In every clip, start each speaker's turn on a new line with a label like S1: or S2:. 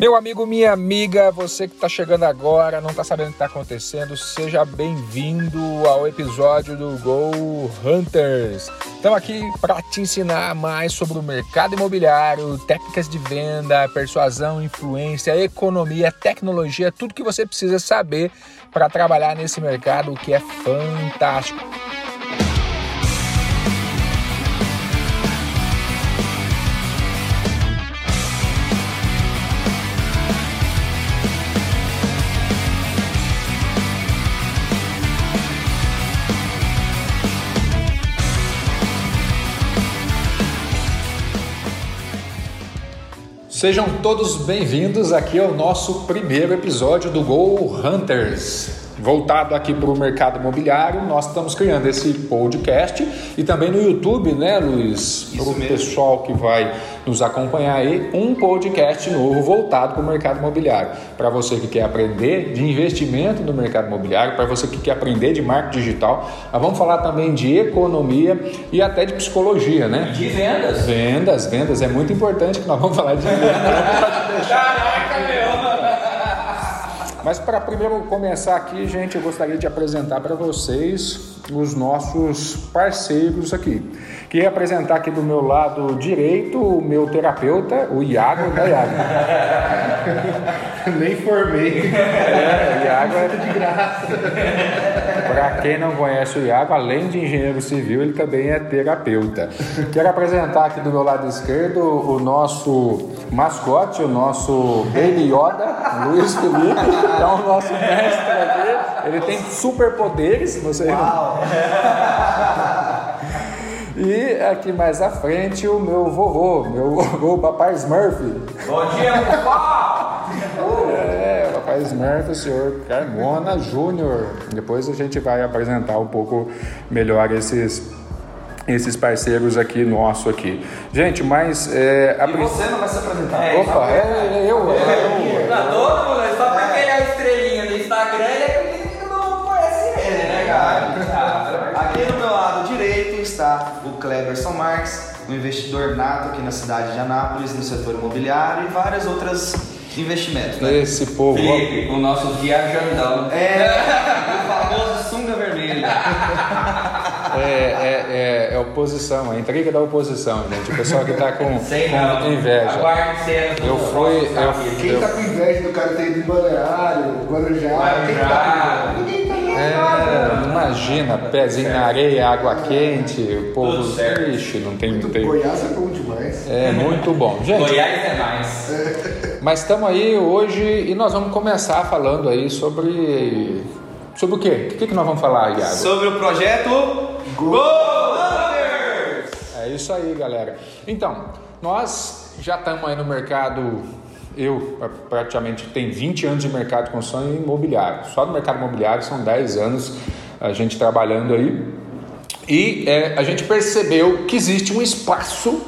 S1: Meu amigo, minha amiga, você que está chegando agora, não está sabendo o que está acontecendo, seja bem-vindo ao episódio do Go Hunters. Estamos aqui para te ensinar mais sobre o mercado imobiliário, técnicas de venda, persuasão, influência, economia, tecnologia, tudo que você precisa saber para trabalhar nesse mercado que é fantástico. Sejam todos bem-vindos aqui ao nosso primeiro episódio do Go Hunters. Voltado aqui para o mercado imobiliário, nós estamos criando esse podcast e também no YouTube, né, Luiz? Para o pessoal que vai nos acompanhar aí, um podcast novo voltado para o mercado imobiliário. Para você que quer aprender de investimento no mercado imobiliário, para você que quer aprender de marketing digital, nós vamos falar também de economia e até de psicologia, né?
S2: De vendas.
S1: Vendas, vendas. É muito importante que nós vamos falar de vendas. Mas para primeiro começar aqui, gente, eu gostaria de apresentar para vocês os nossos parceiros aqui. Queria apresentar aqui do meu lado direito o meu terapeuta, o Iago da Iago.
S3: Nem formei.
S1: É, Iago é
S3: de graça.
S1: Para quem não conhece o Iago, além de engenheiro civil, ele também é terapeuta. Quero apresentar aqui do meu lado esquerdo o nosso mascote, o nosso Baby Yoda, Luiz Felipe, é o nosso mestre aqui. Ele tem superpoderes, você
S2: Uau!
S1: E aqui mais à frente o meu vovô, meu vovô, papai Smurf.
S2: Bom dia, papá!
S1: Smurf, o senhor Carmona Júnior. Depois a gente vai apresentar um pouco melhor esses esses parceiros aqui nosso aqui. Gente, mas é, a
S3: E você não vai se apresentar?
S2: É,
S1: Opa, é, é eu, é eu.
S2: Pra todo mundo, só porque ele é a estrelinha do Instagram, ele é que todo mundo conhece ele, né, cara?
S4: Aqui do meu lado direito está o Cleberson Marques, um investidor nato aqui na cidade de Anápolis, no setor imobiliário e várias outras investimentos. Né?
S1: Esse povo. ó.
S2: Felipe, o nosso viajandão.
S4: É o famoso sunga vermelha.
S1: É, é, é, é oposição, é intriga da oposição, gente. O pessoal que tá com,
S2: Sei
S1: com
S2: não.
S1: inveja. Eu fui- eu-
S3: Quem tá com inveja do cara ter ido em Balneário, Guarujá, tá? Ninguém tá
S1: É, imagina, pezinho na areia, água quente, o povo. Ixi, não tem. Tem
S3: Goiás é bom demais.
S1: é muito bom. Gente,
S2: Goiás é mais.
S1: mas estamos aí hoje e nós vamos começar falando aí sobre. Sobre o quê? O que, que nós vamos falar, Iago?
S4: Sobre o projeto Go Hunters!
S1: É isso aí, galera. Então, nós já estamos aí no mercado. Eu praticamente tenho 20 anos de mercado de construção imobiliário. Só no mercado imobiliário são 10 anos a gente trabalhando aí. E é, a gente percebeu que existe um espaço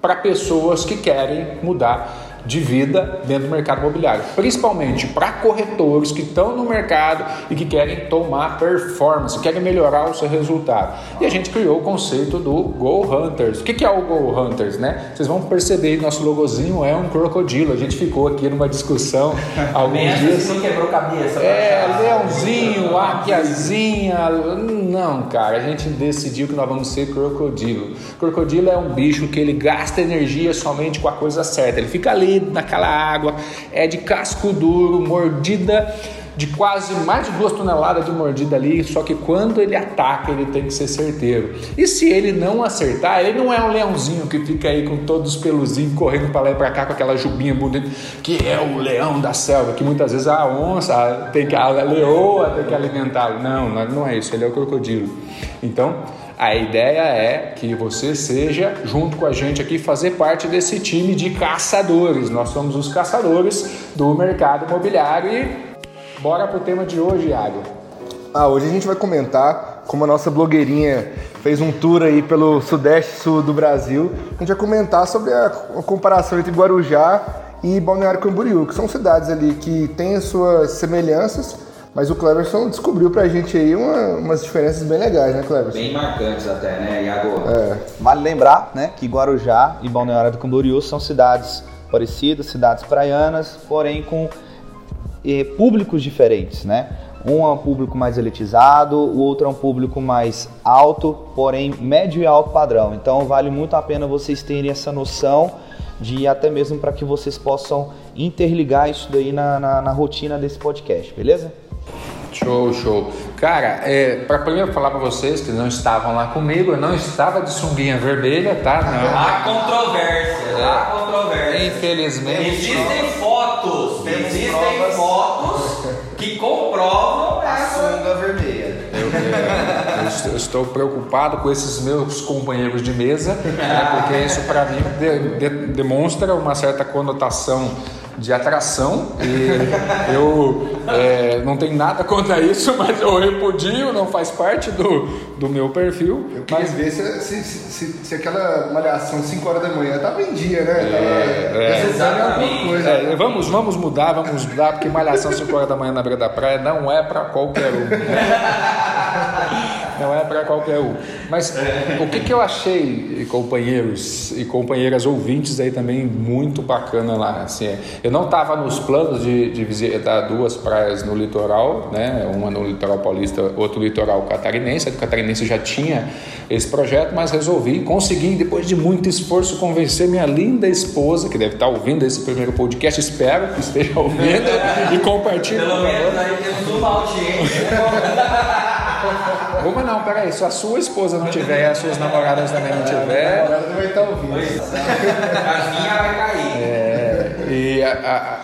S1: para pessoas que querem mudar de vida dentro do mercado imobiliário, principalmente para corretores que estão no mercado e que querem tomar performance, querem melhorar o seu resultado. E a gente criou o conceito do Go Hunters. O que que é o Go Hunters, né? Vocês vão perceber, nosso logozinho é um crocodilo. A gente ficou aqui numa discussão alguns
S2: Pensa
S1: dias.
S2: não quebrou cabeça.
S1: É,
S2: pra-
S1: leãozinho, águiazinha. Não, cara, a gente decidiu que nós vamos ser crocodilo. Crocodilo é um bicho que ele gasta energia somente com a coisa certa. Ele fica ali naquela água, é de casco duro, mordida de quase mais de duas toneladas de mordida ali, só que quando ele ataca, ele tem que ser certeiro. E se ele não acertar, ele não é um leãozinho que fica aí com todos os peluzinhos correndo para lá e para cá com aquela jubinha bonita, que é o leão da selva, que muitas vezes a onça tem que a leoa tem que alimentá-lo. Não não é isso, ele é o crocodilo. Então, a ideia é que você seja, junto com a gente aqui, fazer parte desse time de caçadores. Nós somos os caçadores do mercado imobiliário e bora pro tema de hoje, Iago.
S3: Ah, hoje a gente vai comentar como a nossa blogueirinha fez um tour aí pelo sudeste e sul do Brasil. A gente vai comentar sobre a a comparação entre Guarujá e Balneário Camboriú, que são cidades ali que têm as suas semelhanças, mas o Cleverson descobriu pra gente aí uma- umas diferenças bem legais, né, Cleverson?
S2: Bem marcantes até, né, Iago?
S3: É.
S4: Vale lembrar né, que Guarujá e Balneário do Camboriú são cidades parecidas, cidades praianas, porém com eh, públicos diferentes, né? Um é um público mais elitizado, o outro é um público mais alto, porém médio e alto padrão. Então vale muito a pena vocês terem essa noção de até mesmo para que vocês possam interligar isso daí na, na, na rotina desse podcast, beleza?
S1: Show, show. Cara, é, para primeiro falar para vocês que não estavam lá comigo, eu não estava de sunguinha vermelha, tá? Não.
S2: Há controvérsia, há controvérsia.
S1: Infelizmente.
S2: Existem fotos,
S4: Temos
S2: existem
S4: provas.
S2: fotos que comprovam
S4: A
S2: essa.
S4: sunga vermelha.
S1: Eu, é, eu estou- eu estou preocupado com esses meus companheiros de mesa, né, porque isso para mim de- de- demonstra uma certa conotação de atração e eu é, não tenho nada contra isso, mas eu repudio, não faz parte do, do meu perfil.
S3: Eu queria
S1: Mas
S3: ver se, se, se, se aquela malhação 5 horas da manhã tava em dia, né? Tava
S1: é.
S3: em alguma coisa.
S1: É, vamos, vamos mudar, vamos mudar, porque malhação 5 horas da manhã na beira da praia não é para qualquer um. Não é para qualquer um. Mas o que, que eu achei, companheiros e companheiras ouvintes aí também, muito bacana lá. Assim, é, eu não estava nos planos de, de visitar duas praias no litoral, né? uma no litoral paulista, outro no litoral catarinense. A do catarinense já tinha esse projeto, mas resolvi, consegui, depois de muito esforço, convencer minha linda esposa, que deve estar ouvindo esse primeiro podcast, espero que esteja ouvindo e compartilhe.
S2: Pelo menos aí temos uma audiência.
S1: Uma não, peraí, se a sua esposa não tiver e as suas namoradas também não tiver.
S3: Agora vai estar ouvindo.
S2: A minha vai cair.
S1: É, e a-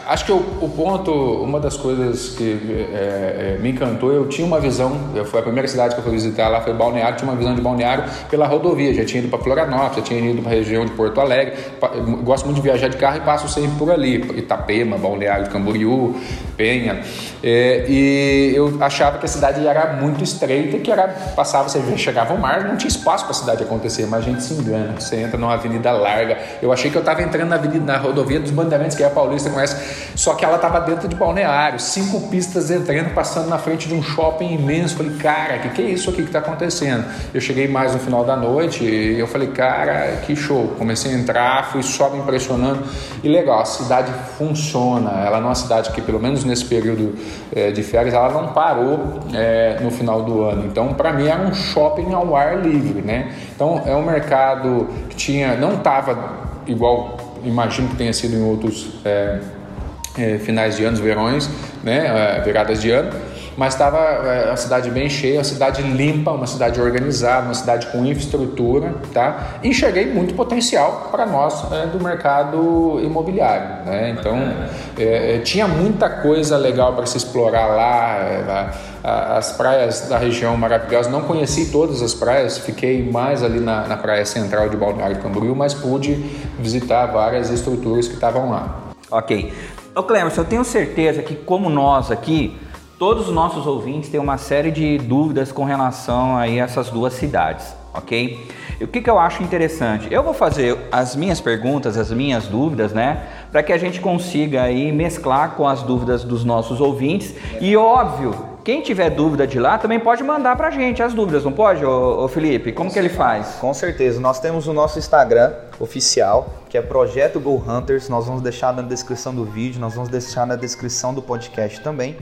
S1: a- acho que o, o ponto, uma das coisas que é, é, me encantou, eu tinha uma visão, eu- foi a primeira cidade que eu fui visitar lá, foi Balneário, tinha uma visão de Balneário pela rodovia, já tinha ido para Florianópolis, já tinha ido para a região de Porto Alegre, eu gosto muito de viajar de carro e passo sempre por ali, Itapema, Balneário Camboriú, Penha, É, e eu achava que a cidade era muito estreita, que era, passava, você chegava ao mar, não tinha espaço para a cidade acontecer, mas a gente se engana, você entra numa avenida larga, eu achei que eu estava entrando na avenida, na rodovia dos Bandeirantes, que é Paulista, conhece, só que ela estava dentro de balneário, cinco pistas entrando, passando na frente de um shopping imenso, falei, cara, que que é isso aqui que está acontecendo? Eu cheguei mais no final da noite e eu falei, cara, que show, comecei a entrar, fui só me impressionando, e legal, a cidade funciona, ela não é uma cidade que, pelo menos nesse período eh, de férias, ela não parou eh, no final do ano, então para mim era um shopping ao ar livre, né? Então é um mercado que tinha, não estava igual, imagino que tenha sido em outros eh, eh, finais de anos, verões, né, eh, viradas de ano, mas estava eh, uma cidade bem cheia, uma cidade limpa, uma cidade organizada, uma cidade com infraestrutura, tá? E enxerguei muito potencial para nós eh, do mercado imobiliário, né? Então eh, eh, tinha muita coisa legal para se explorar lá, a- a- as praias da região maravilhosas. Não conheci todas as praias, fiquei mais ali na, na praia central de Balneário Camboriú, mas pude visitar várias estruturas que estavam lá.
S5: Ok. Ô Clemerson, eu tenho certeza que, como nós aqui, todos os nossos ouvintes têm uma série de dúvidas com relação a essas duas cidades, ok? E o que, que eu acho interessante? Eu vou fazer as minhas perguntas, as minhas dúvidas, né? Para que a gente consiga aí mesclar com as dúvidas dos nossos ouvintes. E óbvio, quem tiver dúvida de lá também pode mandar pra gente as dúvidas, não pode, ô, ô Felipe? Como que ele faz?
S4: Com certeza. Nós temos o nosso Instagram oficial, que é Projeto Go Hunters. Nós vamos deixar na descrição do vídeo, nós vamos deixar na descrição do podcast também,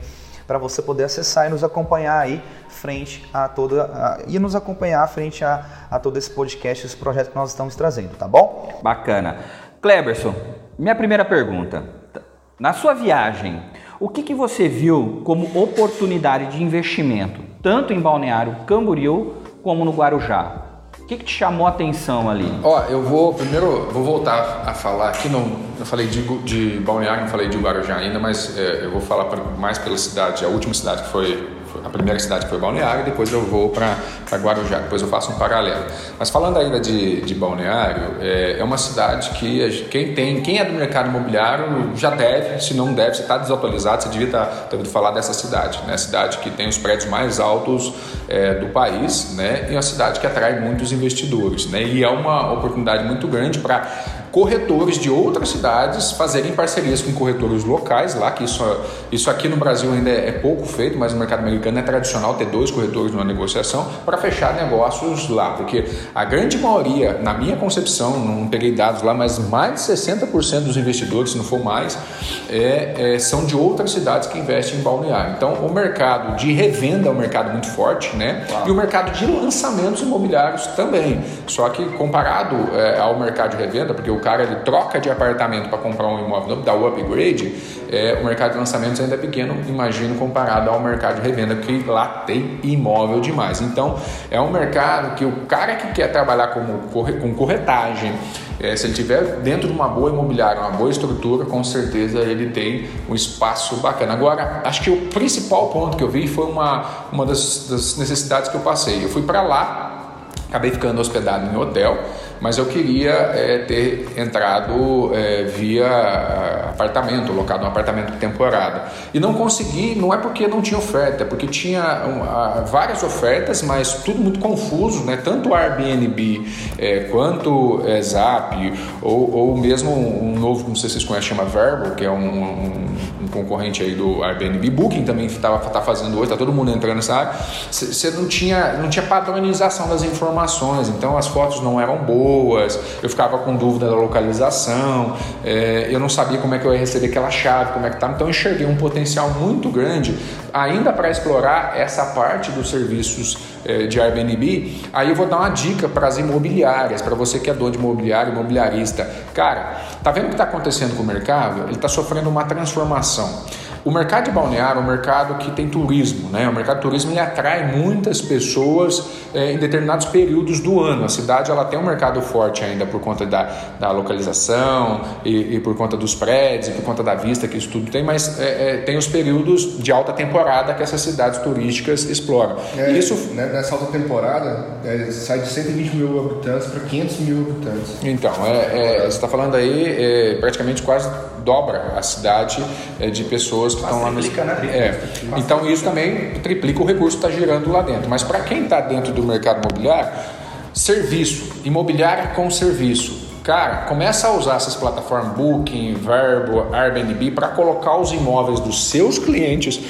S4: para você poder acessar e nos acompanhar aí frente a toda a, e nos acompanhar frente a, a todo esse podcast, esse projeto que nós estamos trazendo, tá bom?
S5: Bacana. Kleberson, minha primeira pergunta. Na sua viagem, o que, que você viu como oportunidade de investimento, tanto em Balneário Camboriú como no Guarujá? O que, que te chamou a atenção ali?
S1: Ó, eu vou primeiro vou voltar a falar aqui não, eu falei de, de Balneário, não falei de Guarujá ainda, mas é, eu vou falar pra- mais pela cidade, a última cidade que foi- a primeira cidade foi Balneário, depois eu vou para Guarujá, depois eu faço um paralelo. Mas falando ainda de, de Balneário, é, é uma cidade que quem tem, quem é do mercado imobiliário já deve, se não deve, você está desatualizado, você devia estar ter ouvido falar dessa cidade, né? Cidade que tem os prédios mais altos é, do país, né? E é uma cidade que atrai muitos investidores, né? E é uma oportunidade muito grande para corretores de outras cidades fazerem parcerias com corretores locais lá, que isso, isso aqui no Brasil ainda é pouco feito, mas no mercado americano é tradicional ter dois corretores numa negociação para fechar negócios lá, porque a grande maioria, na minha concepção, não peguei dados lá, mas mais de 60% dos investidores, se não for mais, é, é, são de outras cidades que investem em balneário. Então, o mercado de revenda é um mercado muito forte, né? E o mercado de lançamentos imobiliários também. Só que comparado é, ao mercado de revenda, porque o cara ele troca de apartamento para comprar um imóvel, dá o upgrade, é, o mercado de lançamentos ainda é pequeno, imagino, comparado ao mercado de revenda, que lá tem imóvel demais. Então, é um mercado que o cara que quer trabalhar como, com corretagem, é, se ele tiver dentro de uma boa imobiliária, uma boa estrutura, com certeza ele tem um espaço bacana. Agora, acho que o principal ponto que eu vi foi uma, uma das, das necessidades que eu passei. Eu fui para lá, acabei ficando hospedado em hotel mas eu queria é, ter entrado é, via é, apartamento, locado um apartamento temporada. E não consegui, não é porque não tinha oferta, é porque tinha um, a, várias ofertas, mas tudo muito confuso, né? tanto Airbnb é, quanto é, Zap, ou, ou mesmo um novo, não sei se vocês conhecem, chama Verbo, que é um, um, um concorrente aí do Airbnb. Booking também está tá fazendo hoje, está todo mundo entrando nessa área. Você não tinha, não tinha padronização das informações, então as fotos não eram boas eu ficava com dúvida da localização, é, eu não sabia como é que eu ia receber aquela chave, como é que tá. Então eu enxerguei um potencial muito grande ainda para explorar essa parte dos serviços é, de Airbnb. Aí eu vou dar uma dica para as imobiliárias, para você que é dono de imobiliário, imobiliarista. Cara, tá vendo o que está acontecendo com o mercado? Ele está sofrendo uma transformação. O mercado de balneário é um mercado que tem turismo, né? O mercado de turismo ele atrai muitas pessoas é, em determinados períodos do ano. A cidade ela tem um mercado forte ainda por conta da, da localização e, e por conta dos prédios, e por conta da vista que isso tudo tem, mas é, é, tem os períodos de alta temporada que essas cidades turísticas exploram.
S3: É, isso né, nessa alta temporada é, sai de 120 mil habitantes para 500 mil habitantes.
S1: Então, é, você está falando aí praticamente quase dobra a cidade de pessoas que estão lá no. Né? É. Então isso também triplica o recurso que está girando lá dentro. Mas para quem está dentro do mercado imobiliário, serviço, imobiliária com serviço. Cara, começa a usar essas plataformas Booking, Verbo, Airbnb para colocar os imóveis dos seus clientes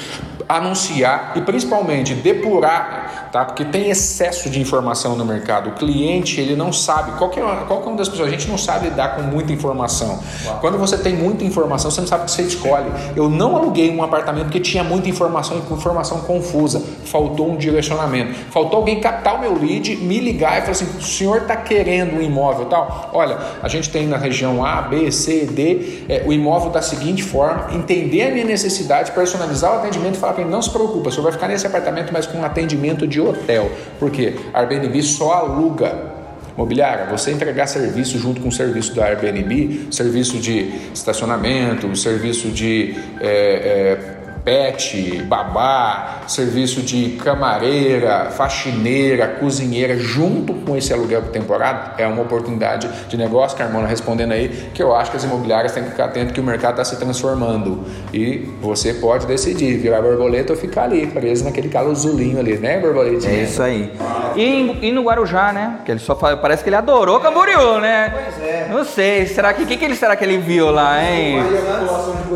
S1: anunciar e principalmente depurar, tá? Porque tem excesso de informação no mercado. O cliente ele não sabe qual é, é uma das pessoas. A gente não sabe lidar com muita informação. Uau. Quando você tem muita informação, você não sabe o que você escolhe. Eu não aluguei um apartamento porque tinha muita informação e informação confusa. Faltou um direcionamento. Faltou alguém captar o meu lead, me ligar e falar assim: o senhor está querendo um imóvel tal? Olha, a gente tem na região A, B, C, D é, o imóvel da seguinte forma, entender a minha necessidade, personalizar o atendimento e falar para ele, não se preocupa, você vai ficar nesse apartamento, mas com um atendimento de hotel. Por quê? A Airbnb só aluga Mobiliária, você entregar serviço junto com o serviço da Airbnb, serviço de estacionamento, serviço de é, é, pet, babá, serviço de camareira, faxineira, cozinheira, junto com esse aluguel por temporada, é uma oportunidade de negócio, Carmona, respondendo aí, que eu acho que as imobiliárias têm que ficar atento que o mercado está se transformando e você pode decidir virar borboleta ou ficar ali, preso naquele calozulinho ali, né, borboletinha?
S5: É isso aí. E, e no Guarujá, né, que ele só fala, parece que ele adorou Camboriú, né? Pois é. Não sei, será que, que, que ele, será que ele viu lá, hein?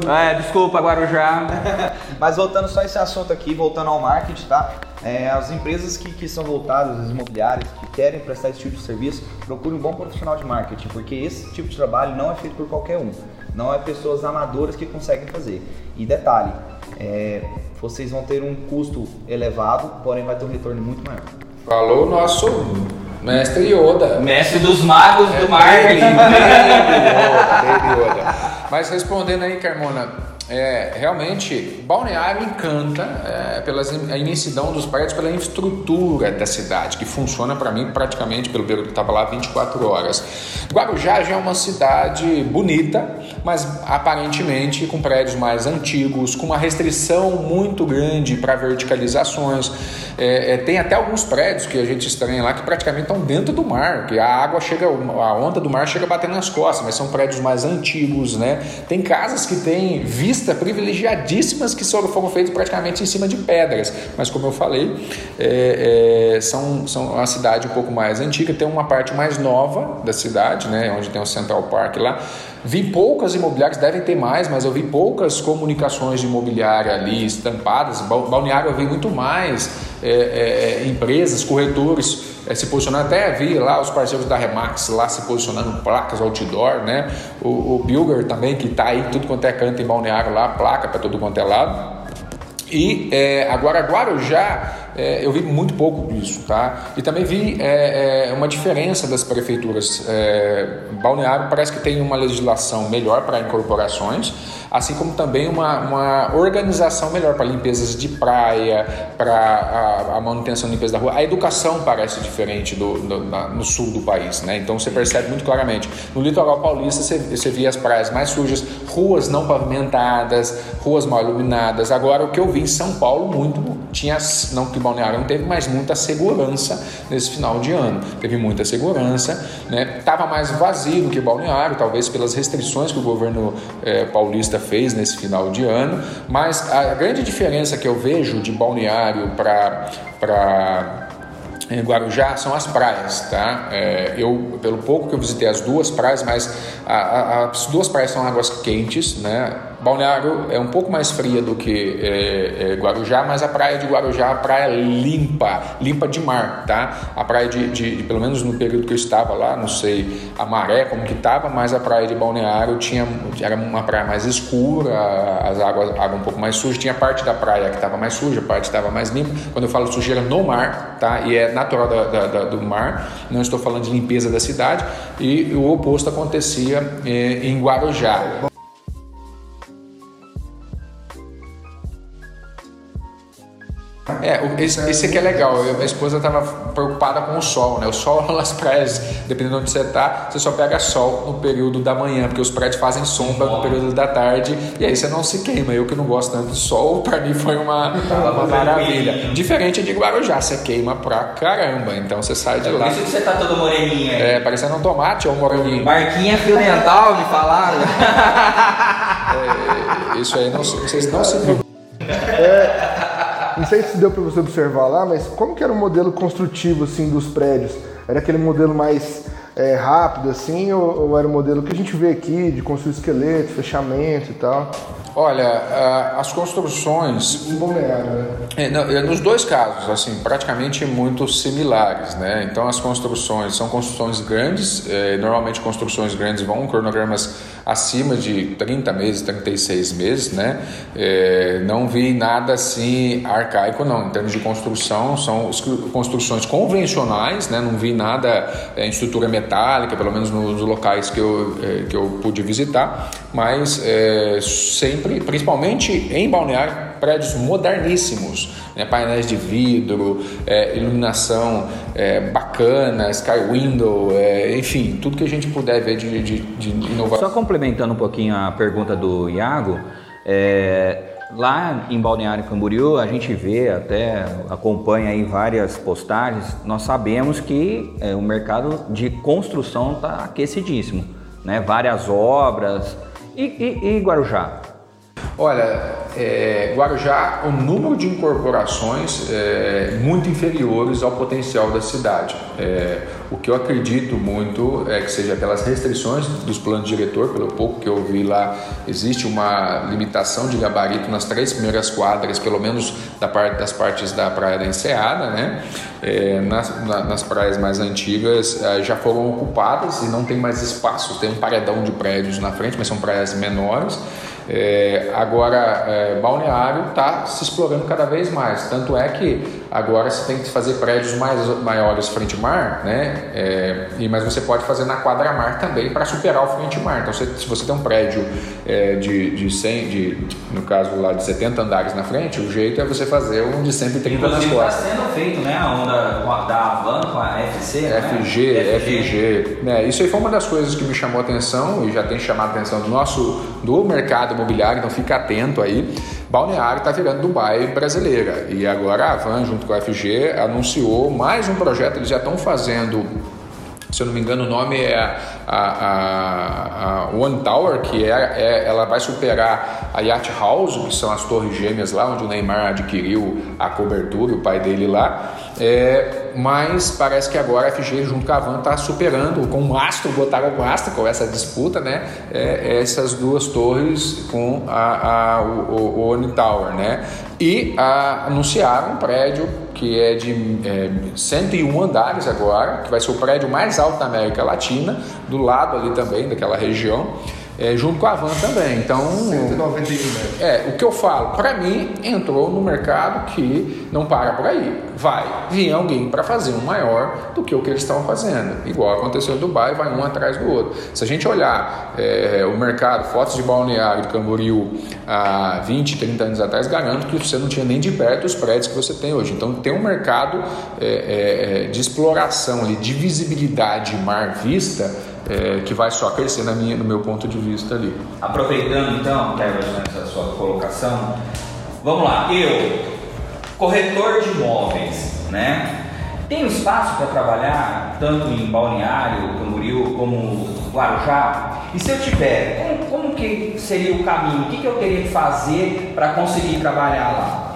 S5: É, desculpa, Guarujá.
S4: Mas voltando só esse assunto aqui, voltando ao marketing, tá? É, as empresas que, que são voltadas, as imobiliárias, que querem prestar esse tipo de serviço, procurem um bom profissional de marketing, porque esse tipo de trabalho não é feito por qualquer um. Não é pessoas amadoras que conseguem fazer. E detalhe, é, vocês vão ter um custo elevado, porém vai ter um retorno muito maior.
S1: Falou o nosso mestre Yoda.
S5: Mestre dos magos é, do marketing.
S1: Yoda, Yoda. Mas respondendo aí, Carmona, é, realmente, Balneário encanta é, pela imensidão dos prédios, pela infraestrutura da cidade, que funciona para mim praticamente, pelo que estava lá, 24 horas. Guarujá já é uma cidade bonita, mas aparentemente com prédios mais antigos, com uma restrição muito grande para verticalizações. É, é, tem até alguns prédios que a gente estranha lá que praticamente estão dentro do mar, que a água chega, a onda do mar chega batendo nas costas, mas são prédios mais antigos, né? Tem casas que têm vista privilegiadíssimas que foram feitas praticamente em cima de pedras. Mas como eu falei, é, é, são, são uma cidade um pouco mais antiga, tem uma parte mais nova da cidade, né, onde tem o Central Park lá. Vi poucas imobiliárias, devem ter mais, mas eu vi poucas comunicações de imobiliária ali estampadas. Balneário eu vi muito mais é, é, é empresas, corretores é, se posicionando. Até vi lá os parceiros da Remax lá se posicionando placas outdoor, né? O, o Bilger também, que está aí tudo quanto é canto em Balneário lá, placa para todo quanto é lado. E é, agora Guarujá é, eu vi muito pouco disso, tá? E também vi é, é, uma diferença das prefeituras. É, Balneário parece que tem uma legislação melhor para incorporações, assim como também uma, uma organização melhor para limpezas de praia, para a, a, manutenção e limpeza da rua. A educação parece diferente do, do na, no sul do país, né? Então você percebe muito claramente. No litoral paulista você, você via as praias mais sujas, ruas não pavimentadas, ruas mal iluminadas. Agora o que eu vi em São Paulo muito tinha não que Balneário não teve, mas muita segurança nesse final de ano. Teve muita segurança, né? Tava mais vazio do que Balneário, talvez pelas restrições que o governo é, paulista fez nesse final de ano. Mas a grande diferença que eu vejo de Balneário para para em Guarujá são as praias, tá? É, eu, pelo pouco que eu visitei as duas praias, mas a, a, as duas praias são águas quentes, né? Balneário é um pouco mais fria do que é, é, Guarujá, mas a praia de Guarujá é uma praia limpa, limpa de mar, tá? A praia de, de, de, pelo menos no período que eu estava lá, não sei a maré como que estava, mas a praia de Balneário tinha, era uma praia mais escura, as águas, água um pouco mais suja, tinha parte da praia que estava mais suja, parte estava mais limpa. Quando eu falo sujeira no mar, tá? E é natural da, da, da, do mar, não estou falando de limpeza da cidade, e o oposto acontecia é, em Guarujá. É, esse, esse aqui é legal. Eu, minha esposa estava preocupada com o sol, né? O sol nas praias, dependendo de onde você está, você só pega sol no período da manhã, porque os prédios fazem sombra no período da tarde e aí você não se queima. Eu que não gosto tanto de sol, para mim foi uma, uma maravilha. Diferente de Guarujá, você queima pra caramba, então você sai de lá.
S2: Por isso que você tá todo moreninho aí.
S1: É, parecendo um tomate ou um moreninho.
S2: Marquinha fio dental, me falaram.
S1: É, isso aí não, vocês não se
S3: é, não sei se deu para você observar lá, mas como que era o modelo construtivo assim dos prédios? Era aquele modelo mais é, rápido assim, ou, ou, era o modelo que a gente vê aqui de construir esqueleto, fechamento e tal?
S1: Olha, as construções.
S3: Né?
S1: É, não, é, nos dois casos, assim, praticamente muito similares, né? Então as construções são construções grandes, é, normalmente construções grandes vão cronogramas acima de 30 meses, 36 meses, né? Não vi nada assim arcaico, não. Em termos de construção, são construções convencionais, né? Não vi nada em estrutura metálica, pelo menos nos locais que eu, que eu pude visitar, mas sempre, principalmente em Balneário, prédios moderníssimos, né? painéis de vidro, é, iluminação é, bacana, sky window, é, enfim, tudo que a gente puder ver de, de, de inovação.
S5: Só complementando um pouquinho a pergunta do Iago, é, lá em Balneário Camboriú a gente vê até acompanha aí várias postagens, nós sabemos que é, o mercado de construção está aquecidíssimo, né? Várias obras e, e, e Guarujá.
S1: Olha, é, Guarujá, o número de incorporações é muito inferiores ao potencial da cidade. É, o que eu acredito muito é que seja pelas restrições dos planos diretor, pelo pouco que eu vi lá, existe uma limitação de gabarito nas três primeiras quadras, pelo menos da parte, das partes da Praia da Enseada, né? É, nas, na, nas praias mais antigas é, já foram ocupadas e não tem mais espaço, tem um paredão de prédios na frente, mas são praias menores. É, agora, é, Balneário está se explorando cada vez mais. Tanto é que agora você tem que fazer prédios mais, maiores frente mar, né? É, e, mas você pode fazer na quadra-mar também para superar o frente mar. Então, você, se você tem um prédio é, de, de 100, de, no caso lá de 70 andares na frente, o jeito é você fazer um de 130 Inclusive, nas costas.
S2: está sendo feito, né? A onda da Avan com a FC,
S1: FG, né? FG. FG. É, isso aí foi uma das coisas que me chamou a atenção e já tem chamado a atenção do nosso do mercado imobiliário, então fica atento aí. Balneário está virando Dubai brasileira e agora a Van, junto com a FG, anunciou mais um projeto. Eles já estão fazendo se eu não me engano, o nome é a, a, a One Tower, que é, é, ela vai superar a Yacht House, que são as torres gêmeas lá, onde o Neymar adquiriu a cobertura, o pai dele lá. É, mas parece que agora a FG junto com a Van está superando com o Mastro, botaram o Mastro com essa disputa, né? É, essas duas torres com a, a o, o One Tower, né? E a, anunciaram um prédio que é de é, 101 andares agora, que vai ser o prédio mais alto da América Latina, do lado ali também daquela região é, junto com a van também. Então,
S3: 191 metros.
S1: É, o que eu falo, para mim, entrou no mercado que não para por aí. Vai vir alguém para fazer um maior do que o que eles estão fazendo. Igual aconteceu em Dubai, vai um atrás do outro. Se a gente olhar é, o mercado, fotos de balneário de Camboriú há 20, 30 anos atrás, garanto que você não tinha nem de perto os prédios que você tem hoje. Então, tem um mercado é, é, é de exploração ali, de visibilidade mar vista é, que vai só crescer na minha, no meu ponto de vista ali.
S5: Aproveitando então, Cleverson, essa sua colocação, vamos lá, eu, corretor de imóveis, né? Tenho espaço para trabalhar tanto em Balneário, Camboriú, como Guarujá? E se eu tiver, como, como que seria o caminho? O que, que eu teria que fazer para conseguir trabalhar lá?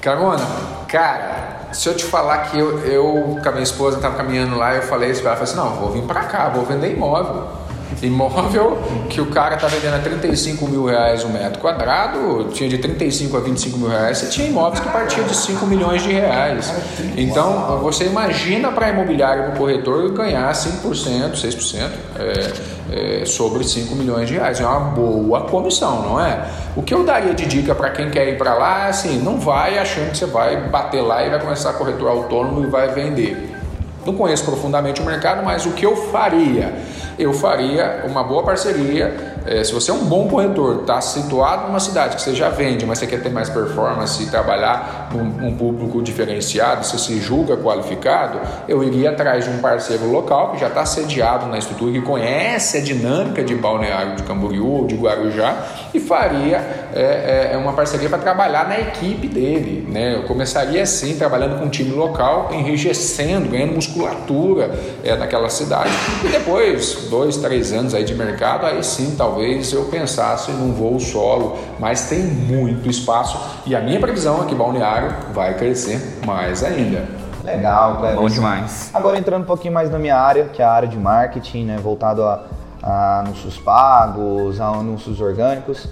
S1: Carona, cara, se eu te falar que eu, eu com a minha esposa estava caminhando lá, eu falei isso para ela, falei assim, não, vou vir para cá, vou vender imóvel. Imóvel que o cara tá vendendo a 35 mil reais o um metro quadrado, tinha de 35 a 25 mil reais, você tinha imóveis que partiam de 5 milhões de reais. Então, você imagina para a imobiliária, para o corretor, ganhar 5%, 6% é, é, sobre 5 milhões de reais. É uma boa comissão, não é? O que eu daria de dica para quem quer ir para lá assim, não vai achando que você vai bater lá e vai começar corretor autônomo e vai vender. Não conheço profundamente o mercado, mas o que eu faria? Eu faria uma boa parceria é, se você é um bom corretor, está situado numa cidade que você já vende, mas você quer ter mais performance e trabalhar num, num público diferenciado, você se julga qualificado, eu iria atrás de um parceiro local que já está sediado na estrutura, que conhece a dinâmica de balneário de Camboriú ou de Guarujá e faria é, é, uma parceria para trabalhar na equipe dele. Né? Eu começaria assim, trabalhando com um time local, enrijecendo, ganhando musculatura é, naquela cidade e depois, dois, três anos aí de mercado, aí sim, talvez talvez eu pensasse num voo solo, mas tem muito espaço e a minha previsão é que Balneário vai crescer mais ainda.
S4: Legal, Cleber.
S5: Bom demais.
S4: Agora entrando um pouquinho mais na minha área, que é a área de marketing, né, voltado a, a anúncios pagos, a anúncios orgânicos.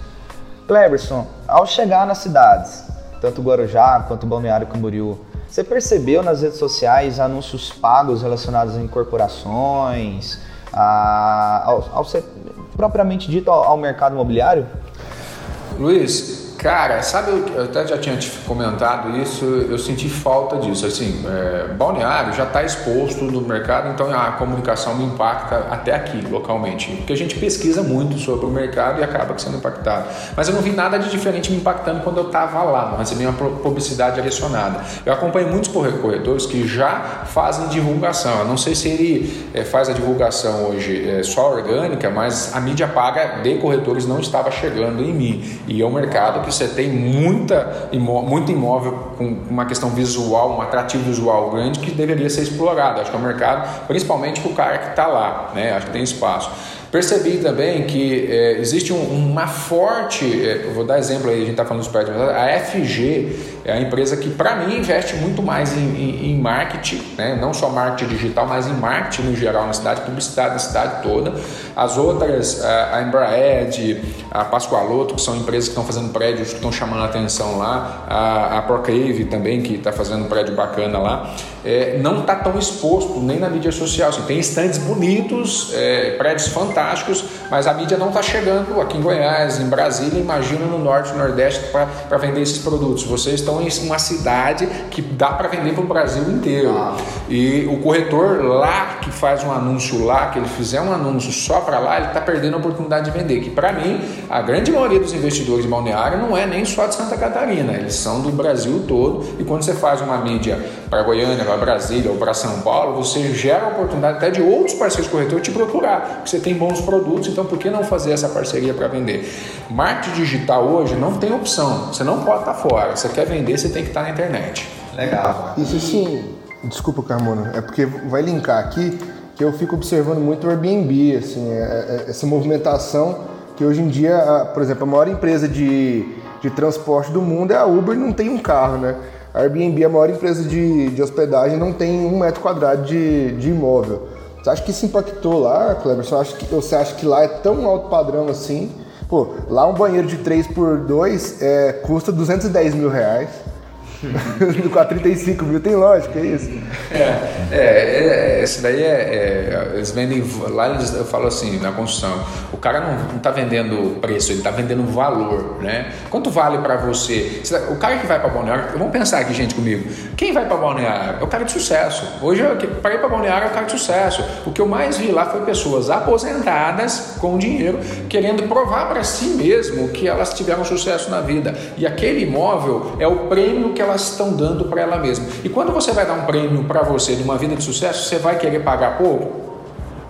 S4: Cleberson, ao chegar nas cidades, tanto Guarujá quanto Balneário Camboriú, você percebeu nas redes sociais anúncios pagos relacionados a incorporações, a, ao, ao, propriamente dito ao, ao mercado imobiliário?
S1: Luiz, Cara, sabe, eu até já tinha te comentado isso, eu senti falta disso. Assim, é, balneário já está exposto no mercado, então a comunicação me impacta até aqui, localmente. Porque a gente pesquisa muito sobre o mercado e acaba sendo impactado. Mas eu não vi nada de diferente me impactando quando eu estava lá, não recebi uma publicidade direcionada. Eu acompanho muitos corretores que já fazem divulgação. Eu não sei se ele é, faz a divulgação hoje é, só orgânica, mas a mídia paga de corretores não estava chegando em mim. E é um mercado que você tem muita imó muito imóvel com uma questão visual, um atrativo visual grande que deveria ser explorado. Acho que é um mercado, principalmente para o cara que está lá, né? acho que tem espaço. Percebi também que é, existe um, uma forte, é, vou dar exemplo aí, a gente está falando dos prédios, a FG é a empresa que, para mim, investe muito mais em, em, em, marketing, né? não só marketing digital, mas em marketing no geral na cidade, publicidade na cidade toda. As outras, a Embraed, a Pascoaloto, que são empresas que estão fazendo prédios que estão chamando a atenção lá, a, a Procave também, que está fazendo um prédio bacana lá, é, não está tão exposto nem na mídia social. Assim, tem estandes bonitos, é, prédios fantásticos, mas a mídia não está chegando aqui em Goiás, em Brasília, imagina no norte nordeste para vender esses produtos. Vocês estão em uma cidade que dá para vender para o Brasil inteiro. Ah. E o corretor lá que faz um anúncio lá, que ele fizer um anúncio só para lá, ele está perdendo a oportunidade de vender. Que para mim, a grande maioria dos investidores de balneário não é nem só de Santa Catarina, eles são do Brasil todo. E quando você faz uma mídia para Goiânia, para Brasília ou para São Paulo, você gera a oportunidade até de outros parceiros corretores te procurar, porque você tem bons produtos, então por que não fazer essa parceria para vender? Marketing digital hoje não tem opção, você não pode estar tá fora. Você quer vender, você tem que estar tá na internet.
S4: Legal.
S3: Isso sim, desculpa Carmona, é porque vai linkar aqui que eu fico observando muito o Airbnb, assim, é- é- essa movimentação que hoje em dia, por exemplo, a maior empresa de, de transporte do mundo é a Uber, não tem um carro, né? A Airbnb, a maior empresa de, de hospedagem, não tem um metro quadrado de, de imóvel. Você acha que isso impactou lá, Kleber? Você acha que, você acha que lá é tão alto padrão assim? Pô, lá um banheiro de 3 por 2 é, custa 210 mil reais. Com a 35 mil, tem lógica, é isso?
S1: É, é, esse daí é, é- Eles vendem. Lá eles, eu falo assim, na construção, o cara não, não tá vendendo preço, ele tá vendendo valor, né? Quanto vale para você? Se- O cara que vai para Balneário, vamos pensar aqui, gente, comigo. Quem vai para Balneário? É o cara de sucesso. Hoje, para ir para Balneário é o cara de sucesso. O que eu mais vi lá foi pessoas aposentadas com dinheiro, querendo provar para si mesmo que elas tiveram sucesso na vida. E aquele imóvel é o prêmio que estão dando para ela mesma. E quando você vai dar um prêmio para você de uma vida de sucesso, você vai querer pagar pouco?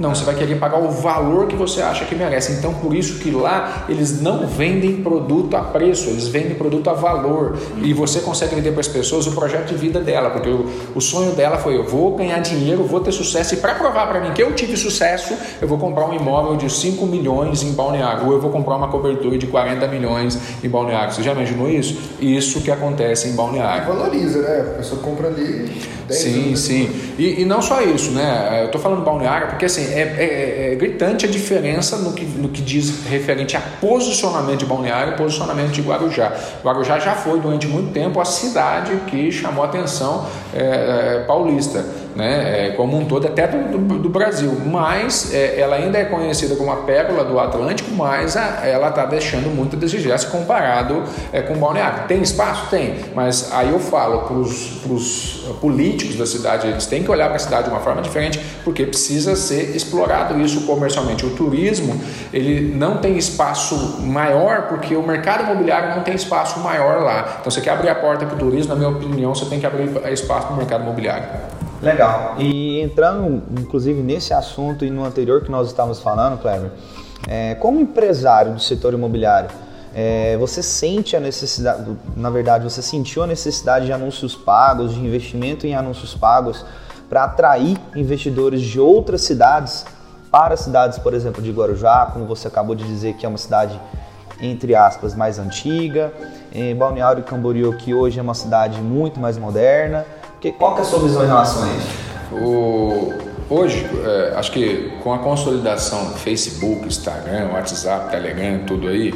S1: Não, você vai querer pagar o valor que você acha que merece. Então, por isso que lá eles não vendem produto a preço, eles vendem produto a valor. E você consegue vender para as pessoas o projeto de vida dela, porque o, o sonho dela foi: eu vou ganhar dinheiro, vou ter sucesso. E para provar para mim que eu tive sucesso, eu vou comprar um imóvel de 5 milhões em Balneário, ou eu vou comprar uma cobertura de 40 milhões em Balneário. Você já imaginou isso? Isso que acontece em Balneário.
S3: Valoriza, né? A pessoa compra ali 10
S1: Sim,
S3: anos.
S1: sim. E, e não só isso, né? Eu tô falando balneário porque assim, é, é- é gritante a diferença no que, no que diz referente a posicionamento de balneário e posicionamento de Guarujá. Guarujá já foi durante muito tempo a cidade que chamou a atenção é, é, paulista, né? É, como um todo, até do, do- do Brasil. Mas é, ela ainda é conhecida como a pérola do Atlântico, mas a- ela está deixando muito a desejar se comparado é, com balneário. Tem espaço? Tem. Mas aí eu falo para os políticos da cidade, eles têm que olhar para a cidade de uma forma diferente, porque precisa ser explorado isso comercialmente. O turismo, ele não tem espaço maior, porque o mercado imobiliário não tem espaço maior lá. Então, você quer abrir a porta para o turismo, na minha opinião, você tem que abrir espaço para o mercado imobiliário.
S4: Legal. E entrando, inclusive, nesse assunto e no anterior que nós estávamos falando, Cleber, é, como empresário do setor imobiliário, é, você sente a necessidade, na verdade, você sentiu a necessidade de anúncios pagos, de investimento em anúncios pagos, para atrair investidores de outras cidades para cidades, por exemplo, de Guarujá, como você acabou de dizer que é uma cidade entre aspas, mais antiga, em Balneário Camboriú, que hoje é uma cidade muito mais moderna. Que, qual que é a sua visão em relação a isso?
S1: O- hoje, é, acho que com a consolidação do Facebook, Instagram, WhatsApp, Telegram, tudo aí,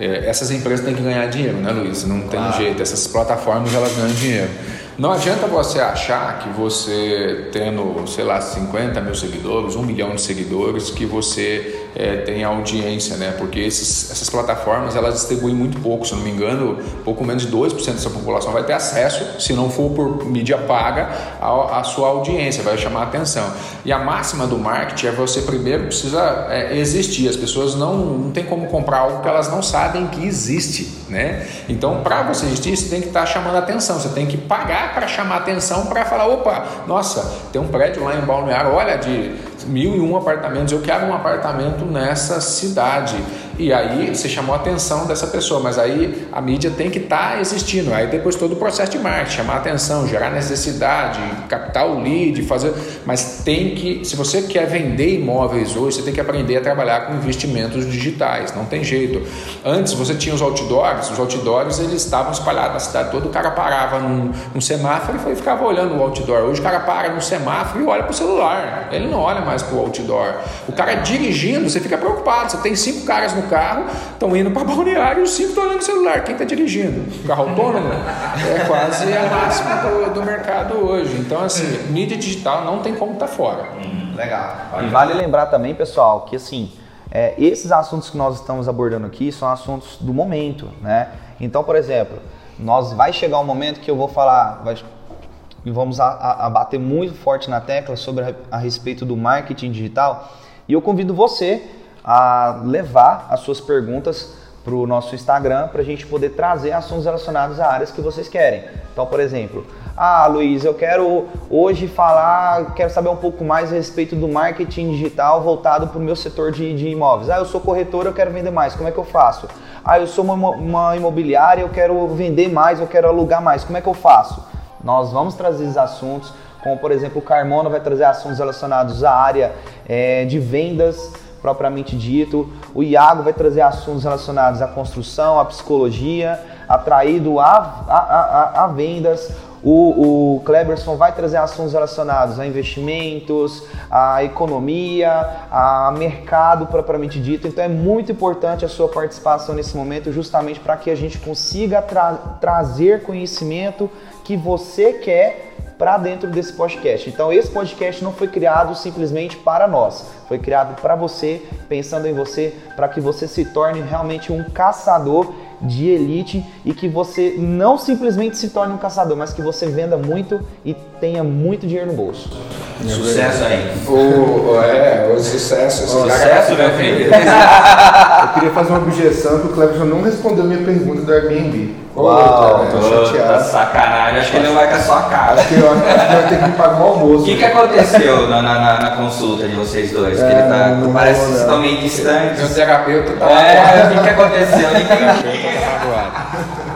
S1: é, essas empresas têm que ganhar dinheiro, né, Luiz? Não tem jeito. Essas plataformas elas ganham dinheiro. Não adianta você achar que você tendo, sei lá, 50 mil seguidores, um milhão de seguidores, que você é, tem audiência, né? Porque esses, essas plataformas elas distribuem muito pouco, se eu não me engano, pouco menos de 2% dessa população vai ter acesso, se não for por mídia paga, à, sua audiência, vai chamar a atenção. E a máxima do marketing é você primeiro precisa é, existir. As pessoas não, não tem como comprar algo que elas não sabem que existe, né? Então, para você existir, você tem que estar chamando a atenção, você tem que pagar para chamar atenção para falar, opa, nossa, tem um prédio lá em Balneário, olha, de mil e um apartamentos, eu quero um apartamento nessa cidade. E aí você chamou a atenção dessa pessoa, mas aí a mídia tem que estar existindo. Aí depois todo o processo de marketing, chamar atenção, gerar necessidade, captar o lead, fazer. Mas tem que, se você quer vender imóveis hoje, você tem que aprender a trabalhar com investimentos digitais. Não tem jeito. Antes você tinha os outdoors, os outdoors eles estavam espalhados na cidade toda, o cara parava num, num semáforo e ficava olhando o outdoor. Hoje o cara para no semáforo e olha para o celular. Ele não olha mais para o outdoor. O cara dirigindo, você fica preocupado. Você tem cinco caras no carro, estão indo para balneário e os cinco estão olhando o celular. Quem está dirigindo? Carro autônomo? É quase a máxima do, do mercado hoje. Então, assim, mídia digital não tem como estar fora.
S4: Legal. E vale lembrar também, pessoal, que assim, é, esses assuntos que nós estamos abordando aqui são assuntos do momento, né? Então, por exemplo, nós vai chegar um momento que eu vou falar, vai, e vamos a, a- a bater muito forte na tecla sobre a, a respeito do marketing digital. E eu convido você a levar as suas perguntas para o nosso Instagram para a gente poder trazer assuntos relacionados a áreas que vocês querem. Então, por exemplo, ah, Luiz, eu quero hoje falar, quero saber um pouco mais a respeito do marketing digital voltado para o meu setor de, de imóveis. Ah, eu sou corretor, eu quero vender mais, como é que eu faço? Ah, eu sou uma, uma imobiliária, eu quero vender mais, eu quero alugar mais, como é que eu faço? Nós vamos trazer esses assuntos como por exemplo o Carmona vai trazer assuntos relacionados à área é, de vendas propriamente dito, o Iago vai trazer assuntos relacionados à construção, à psicologia, atraído a, a, a, a vendas, o, o Kleberson vai trazer assuntos relacionados a investimentos, a economia, a mercado propriamente dito. Então é muito importante a sua participação nesse momento, justamente para que a gente consiga tra trazer conhecimento que você quer para dentro desse podcast. Então esse podcast não foi criado simplesmente para nós, foi criado para você, pensando em você, para que você se torne realmente um caçador de elite e que você não simplesmente se torne um caçador, mas que você venda muito e tenha muito dinheiro no bolso.
S5: Sucesso aí.
S1: O, é, o sucesso. esse cara-
S5: Sucesso, meu filho.
S3: Eu queria fazer uma objeção que o Cleverson não respondeu minha pergunta do Airbnb.
S4: Uau,
S3: Outra, né?
S5: Ô, tá
S3: chateado.
S5: sacanagem, acho que ele não vai com a sua cara.
S3: Acho que eu acho que vai ter que me pagar um almoço.
S5: O que, que aconteceu na, na, na- na consulta de vocês dois? Que
S3: É,
S5: ele tá,
S3: não
S5: parece que vocês estão meio distantes.
S1: Meu terapeuta tá
S5: É, o que, que aconteceu? Ninguém-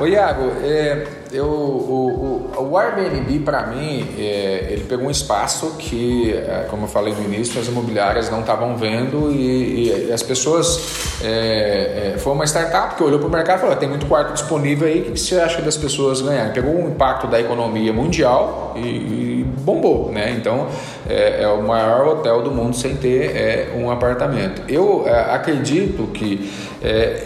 S1: Ô Iago, é, eu, o, o, o Airbnb para mim, é, ele pegou um espaço que, é, como eu falei no início, as imobiliárias não estavam vendo e, e as pessoas. É, é, foi uma startup que olhou para o mercado e falou: tem muito quarto disponível aí, o que você acha das pessoas ganharem? Pegou um impacto da economia mundial e, e bombou, né? Então é, é o maior hotel do mundo sem ter é, um apartamento. Eu acredito que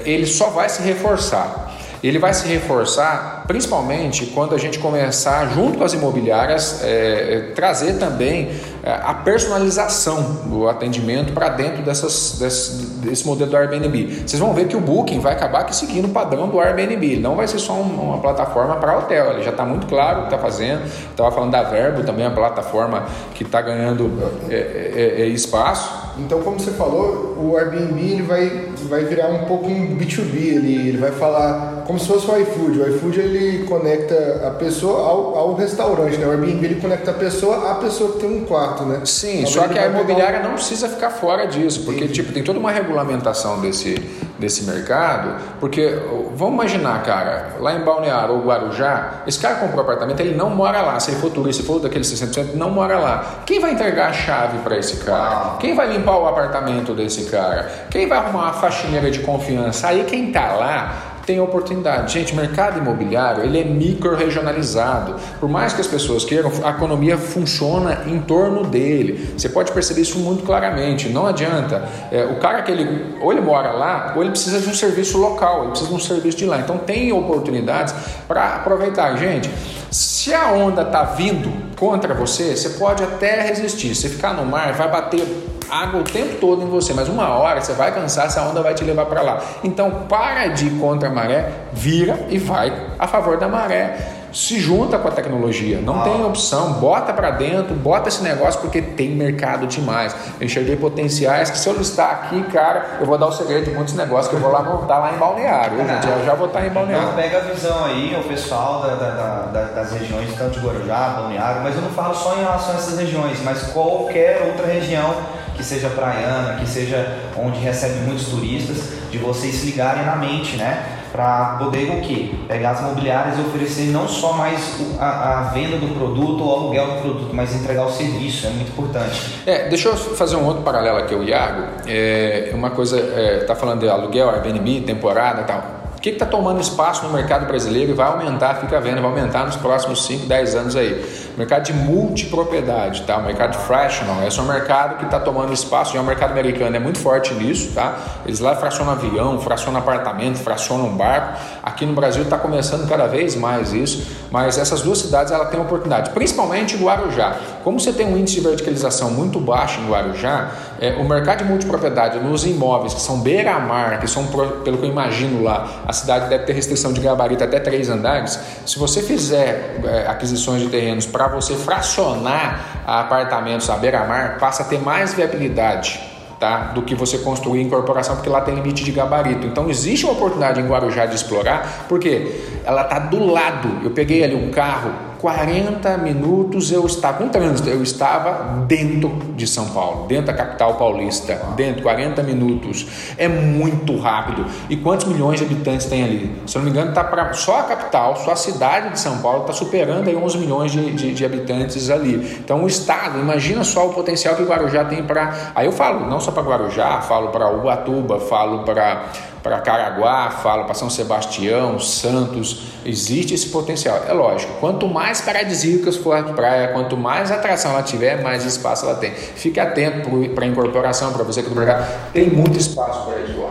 S1: ele só vai se reforçar. Ele vai se reforçar principalmente quando a gente começar, junto as imobiliárias, é, é, trazer também é, a personalização do atendimento para dentro dessas, desse, desse modelo do Airbnb. Vocês vão ver que o Booking vai acabar aqui seguindo o padrão do Airbnb. Ele não vai ser só um- uma plataforma para hotel. Ele já está muito claro o que está fazendo. Estava falando da Verbo, também a plataforma que está ganhando é, é, é, espaço.
S3: Então, como você falou, o Airbnb ele vai, vai virar um pouco um B2B, ele, ele vai falar como se fosse o iFood. O iFood ele conecta a pessoa ao, ao restaurante, né? O Airbnb ele conecta a pessoa à pessoa que tem um quarto, né?
S1: Sim, só que a
S3: pegar um-
S1: imobiliária não precisa ficar fora disso, porque tipo, tem toda uma regulamentação desse, desse mercado, porque vamos imaginar, cara, lá em Balneário ou Guarujá, esse cara comprou apartamento, ele não mora lá, se ele for turista, se for daqueles 60%, não mora lá. Quem vai entregar a chave para esse cara? Quem vai limpar o apartamento desse cara? Quem vai arrumar uma faxineira de confiança? Aí quem tá lá tem oportunidade. Gente, mercado imobiliário, ele é micro-regionalizado. Por mais que as pessoas queiram, a economia funciona em torno dele. Você pode perceber isso muito claramente. Não adianta. É, o cara que ele, ou ele mora lá, ou ele precisa de um serviço local, ele precisa de um serviço de lá. Então tem oportunidades para aproveitar. Gente, se a onda tá vindo contra você, você pode até resistir. Se ficar no mar, vai bater água o tempo todo em você, mas uma hora você vai cansar, essa onda vai te levar para lá. Então para de ir contra a maré, vira e vai a favor da maré. Se junta com a tecnologia, não tem opção, bota para dentro, bota esse negócio porque tem mercado demais. Eu enxerguei potenciais que se eu listar aqui, cara, eu vou dar o segredo de muitos negócios que eu vou lá montar lá em Balneário. viu, gente? Eu já vou estar em
S6: Então
S1: Balneário.
S6: pega a visão aí, o pessoal da- da- da- das regiões, tanto de Guarujá, Balneário, mas eu não falo só em relação a essas regiões, mas qualquer outra região que seja praiana, que seja onde recebe muitos turistas, de vocês ligarem na mente, né? Para poder o quê? Pegar as imobiliárias e oferecer não só mais a, a venda do produto ou o aluguel do produto, mas entregar o serviço, é muito importante.
S1: É, deixa eu fazer um outro paralelo aqui, o Iago. É, uma coisa, é, tá falando de aluguel, Airbnb, temporada e tal. O que está tomando espaço no mercado brasileiro e vai aumentar, fica vendo, vai aumentar nos próximos 5, 10 anos aí. Mercado de multipropriedade, tá? O mercado fractional, esse é um mercado que está tomando espaço, já o mercado americano é muito forte nisso, tá? Eles lá fracionam avião, fracionam apartamento, fracionam barco. Aqui no Brasil está começando cada vez mais isso, mas essas duas cidades ela tem oportunidade, principalmente Guarujá. Como você tem um índice de verticalização muito baixo em Guarujá, é, o mercado de multipropriedade nos imóveis que são beira-mar, que são, pelo que eu imagino lá, a cidade deve ter restrição de gabarito até três andares. Se você fizer é, aquisições de terrenos para você fracionar apartamentos à beira-mar, passa a ter mais viabilidade. Tá? do que você construir em corporação, porque lá tem limite de gabarito. Então existe uma oportunidade em Guarujá de explorar, porque ela está do lado. Eu peguei ali um carro 40 minutos eu estava com trânsito, eu estava dentro de São Paulo, dentro da capital paulista, dentro 40 minutos. É muito rápido. E quantos milhões de habitantes tem ali? Se eu não me engano, tá para só a capital, só a cidade de São Paulo está superando aí 11 milhões de, de, de, habitantes ali. Então o estado, imagina só o potencial que Guarujá tem para. Aí eu falo não só para Guarujá, falo para Ubatuba, falo para para Caraguá, falo para São Sebastião, Santos, existe esse potencial. É lógico, quanto mais paradisíacas for a praia, quanto mais atração ela tiver, mais espaço ela tem. Fique atento para a incorporação, para você que do mercado, tem muito espaço para ir lá.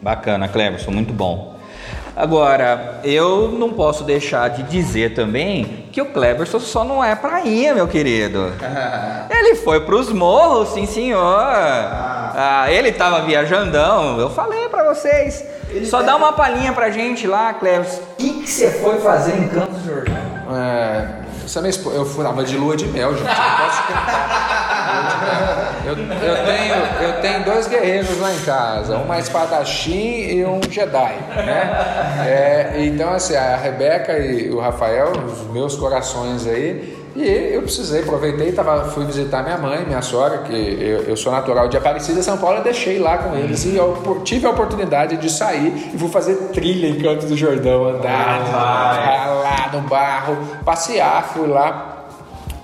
S5: Bacana, Cleverson, muito bom. Agora, eu não posso deixar de dizer também que o Cleberson só não é prainha, meu querido. ele foi para os morros, sim senhor. Ah, ele estava viajandão, eu falei para vocês. Ele só dá uma palhinha pra gente lá, Cleberson. O que você foi fazer em Campos Jordão?
S1: É, minha esposa, eu fui de lua de mel, gente. Não posso eu, eu, tenho, eu tenho dois guerreiros lá em casa, uma espadachim e um Jedi. Né? É, então, assim, a Rebeca e o Rafael, os meus corações aí, e eu precisei, aproveitei, tava, fui visitar minha mãe, minha sogra, que eu, eu sou natural de Aparecida, São Paulo, e deixei lá com eles. E eu tive a oportunidade de sair e fui fazer trilha em Canto do Jordão, andar, lá no barro, passear, fui lá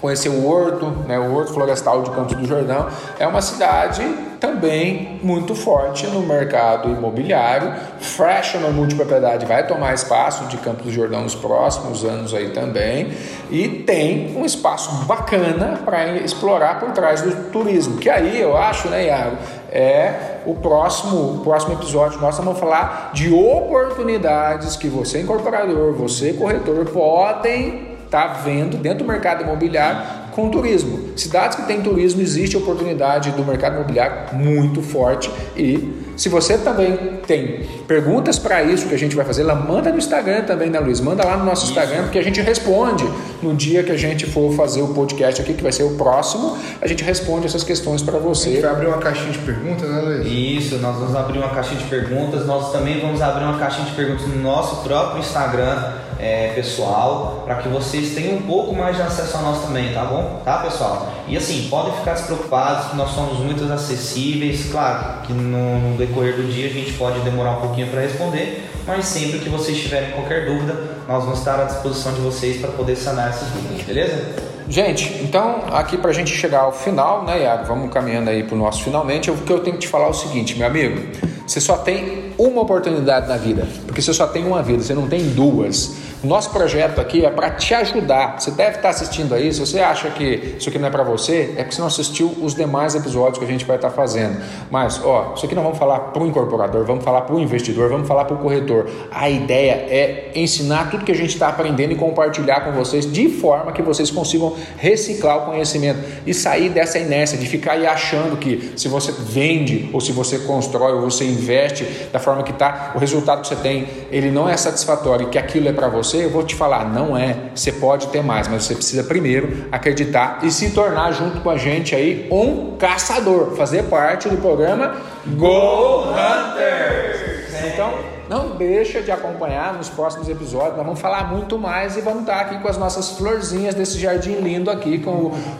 S1: conhecer o Horto, né, o Horto Florestal de Campos do Jordão. É uma cidade também muito forte no mercado imobiliário. Fractional multipropriedade vai tomar espaço de Campos do Jordão nos próximos anos aí também. E tem um espaço bacana para explorar por trás do turismo. Que aí eu acho, né, Iago, é o próximo, próximo episódio. Nós vamos falar de oportunidades que você, incorporador, você, corretor, podem está vendo dentro do mercado imobiliário com turismo. Cidades que têm turismo, existe oportunidade do mercado imobiliário muito forte e se você também tem perguntas para isso que a gente vai fazer, ela manda no Instagram também, né, Luiz? Manda lá no nosso isso. Instagram, porque a gente responde no dia que a gente for fazer o podcast aqui, que vai ser o próximo, a gente responde essas questões para você. A
S3: gente vai abrir uma caixinha de perguntas, né, Luiz?
S6: Isso, nós vamos abrir uma caixinha de perguntas, nós também vamos abrir uma caixinha de perguntas no nosso próprio Instagram é, pessoal, para que vocês tenham um pouco mais de acesso a nós também, tá bom? Tá, pessoal? E assim, podem ficar despreocupados que nós somos muito acessíveis, claro que no, no decorrer do dia a gente pode demorar um pouquinho para responder, mas sempre que vocês tiverem qualquer dúvida, nós vamos estar à disposição de vocês para poder sanar essas dúvidas, beleza?
S1: Gente, então aqui para a gente chegar ao final, né, Iago? Vamos caminhando aí para o nosso finalmente. O que eu tenho que te falar é o seguinte, meu amigo: você só tem uma oportunidade na vida, porque você só tem uma vida, você não tem duas. Nosso projeto aqui é para te ajudar. Você deve estar assistindo aí. Se você acha que isso aqui não é para você, é porque você não assistiu os demais episódios que a gente vai estar fazendo. Mas, ó, isso aqui não vamos falar para o incorporador, vamos falar para o investidor, vamos falar para o corretor. A ideia é ensinar tudo que a gente está aprendendo e compartilhar com vocês de forma que vocês consigam reciclar o conhecimento e sair dessa inércia de ficar aí achando que se você vende ou se você constrói ou você investe da forma que está, o resultado que você tem ele não é satisfatório e que aquilo é para você eu vou te falar, não é. Você pode ter mais, mas você precisa primeiro acreditar e se tornar junto com a gente aí um caçador, fazer parte do programa Go Hunters. Então, não deixa de acompanhar nos próximos episódios. Nós vamos falar muito mais e vamos estar aqui com as nossas florzinhas desse jardim lindo aqui com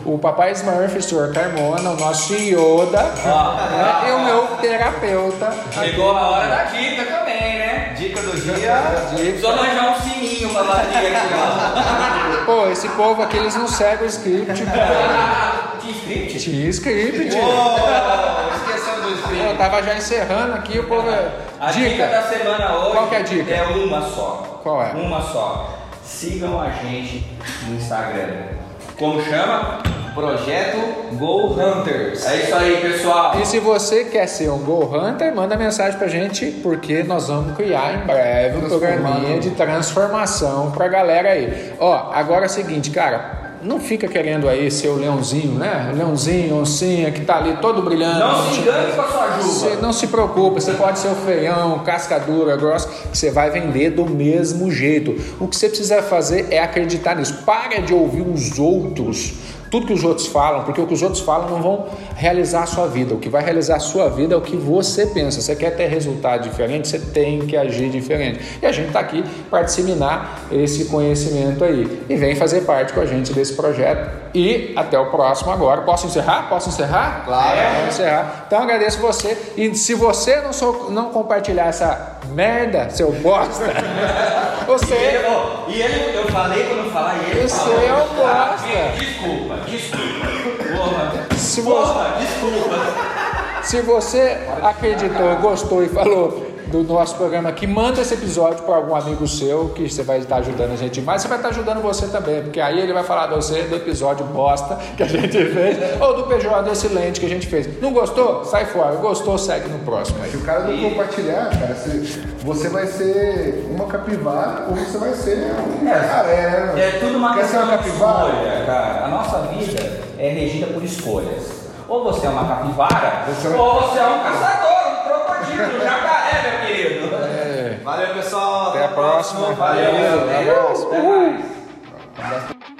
S1: o, o papai Smurf, o senhor Carmona, o nosso Yoda ah, né? e o meu terapeuta.
S2: Chegou aqui. a hora da dica também, né?
S6: Dica do dia.
S2: Dica. Só manjar um sininho pra bater aqui,
S1: ó. Pô, esse povo aqui, eles não seguem o script.
S2: Tinha script?
S1: Tinha script.
S2: Oh.
S1: Eu tava já encerrando aqui, o povo...
S2: A dica. dica da semana hoje
S1: Qual que é a dica?
S2: é uma só.
S1: Qual é?
S2: Uma só. Sigam a gente no Instagram. Como chama? Projeto Go Hunters. É isso aí, pessoal.
S1: E se você quer ser um Go Hunter, manda mensagem pra gente, porque nós vamos criar em breve um programinha de transformação pra galera aí. Ó, agora é o seguinte, cara não fica querendo aí ser o leãozinho, né? O leãozinho, oncinha, que tá ali todo brilhando.
S2: Não se engane com a sua juba.
S1: Você não se preocupe, você pode ser o feião, casca dura, grossa, que você vai vender do mesmo jeito. O que você precisa fazer é acreditar nisso. Para de ouvir os outros tudo que os outros falam, porque o que os outros falam não vão realizar a sua vida. O que vai realizar a sua vida é o que você pensa. Você quer ter resultado diferente, você tem que agir diferente. E a gente está aqui para disseminar esse conhecimento aí. E vem fazer parte com a gente desse projeto. E até o próximo agora. Posso encerrar? Posso encerrar?
S4: Claro.
S1: É, vou encerrar. Então agradeço você. E se você não, sou, não compartilhar essa merda, seu bosta, você.
S2: e ele, eu falei quando falar e ele
S1: Você
S2: falou.
S1: é um
S2: Ah,
S1: bosta.
S2: Desculpa.
S1: Se
S2: Porra, desculpa.
S1: Se você acreditou, gostou e falou do nosso programa aqui, manda esse episódio para algum amigo seu que você vai estar ajudando a gente mais. Você vai estar ajudando você também, porque aí ele vai falar de você do episódio bosta que a gente fez ou do PJ excelente que a gente fez. Não gostou? Sai fora. Gostou? Segue no próximo aí.
S3: Se o cara não compartilhar, cara, você, você vai ser uma capivara ou você vai ser um jacaré, né?
S5: É tudo uma
S3: Quer ser uma capivara?
S5: escolha, cara. A nossa vida é regida por escolhas. Ou você é uma capivara,
S3: Você é
S5: ou você é um caçador, um crocodilo, um jacaré, meu querido.
S6: Valeu, pessoal.
S1: Até a próxima.
S6: Valeu.
S1: Valeu. Abraço.
S5: Até mais.